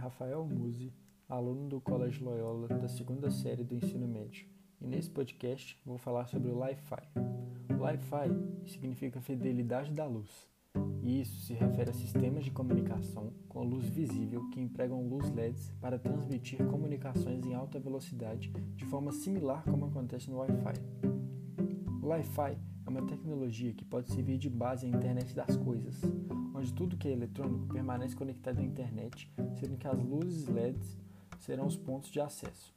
Rafael Musi, aluno do Colégio Loyola da segunda série do ensino médio, e nesse podcast vou falar sobre o Wi-Fi. O Wi-Fi significa fidelidade da luz, e isso se refere a sistemas de comunicação com luz visível que empregam luz LEDs para transmitir comunicações em alta velocidade de forma similar como acontece no Wi-Fi. O Wi-Fi uma tecnologia que pode servir de base à internet das coisas, onde tudo que é eletrônico permanece conectado à internet, sendo que as luzes LEDs serão os pontos de acesso.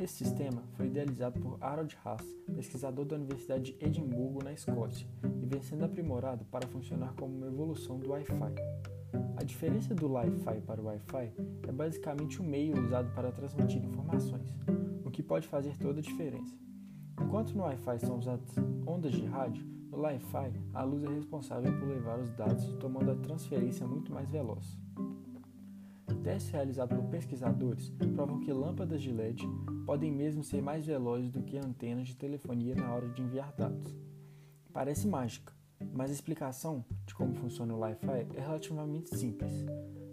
Esse sistema foi idealizado por Harold Haas, pesquisador da Universidade de Edimburgo, na Escócia, e vem sendo aprimorado para funcionar como uma evolução do Wi-Fi. A diferença do Wi-Fi para o Wi-Fi é basicamente o meio usado para transmitir informações, o que pode fazer toda a diferença. Enquanto no Wi-Fi são usadas ondas de rádio, no Wi-Fi a luz é responsável por levar os dados, tomando a transferência muito mais veloz. Testes realizados por pesquisadores provam que lâmpadas de LED podem mesmo ser mais velozes do que antenas de telefonia na hora de enviar dados. Parece mágica, mas a explicação de como funciona o Wi-Fi é relativamente simples.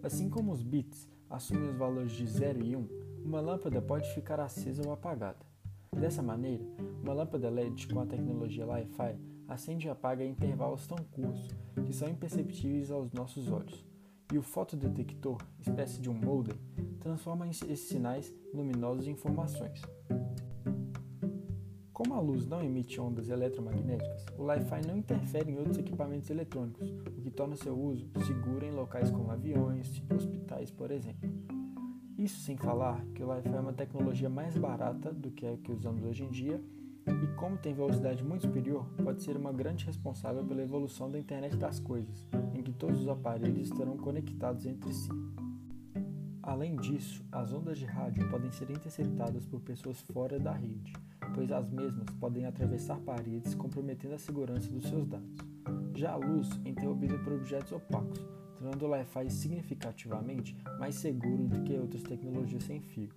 Assim como os bits assumem os valores de 0 e 1, uma lâmpada pode ficar acesa ou apagada. Dessa maneira, uma lâmpada LED com a tecnologia Wi-Fi acende e apaga em intervalos tão curtos que são imperceptíveis aos nossos olhos. E o fotodetector, espécie de um modem, transforma esses sinais luminosos em informações. Como a luz não emite ondas eletromagnéticas, o Wi-Fi não interfere em outros equipamentos eletrônicos, o que torna seu uso seguro em locais como aviões, hospitais, por exemplo. Isso sem falar que o Wi-Fi é uma tecnologia mais barata do que a que usamos hoje em dia e, como tem velocidade muito superior, pode ser uma grande responsável pela evolução da internet das coisas, em que todos os aparelhos estarão conectados entre si. Além disso, as ondas de rádio podem ser interceptadas por pessoas fora da rede, pois as mesmas podem atravessar paredes, comprometendo a segurança dos seus dados. Já a luz é interrompida por objetos opacos, tornando o Wi-Fi significativamente mais seguro do que outras tecnologias sem fio.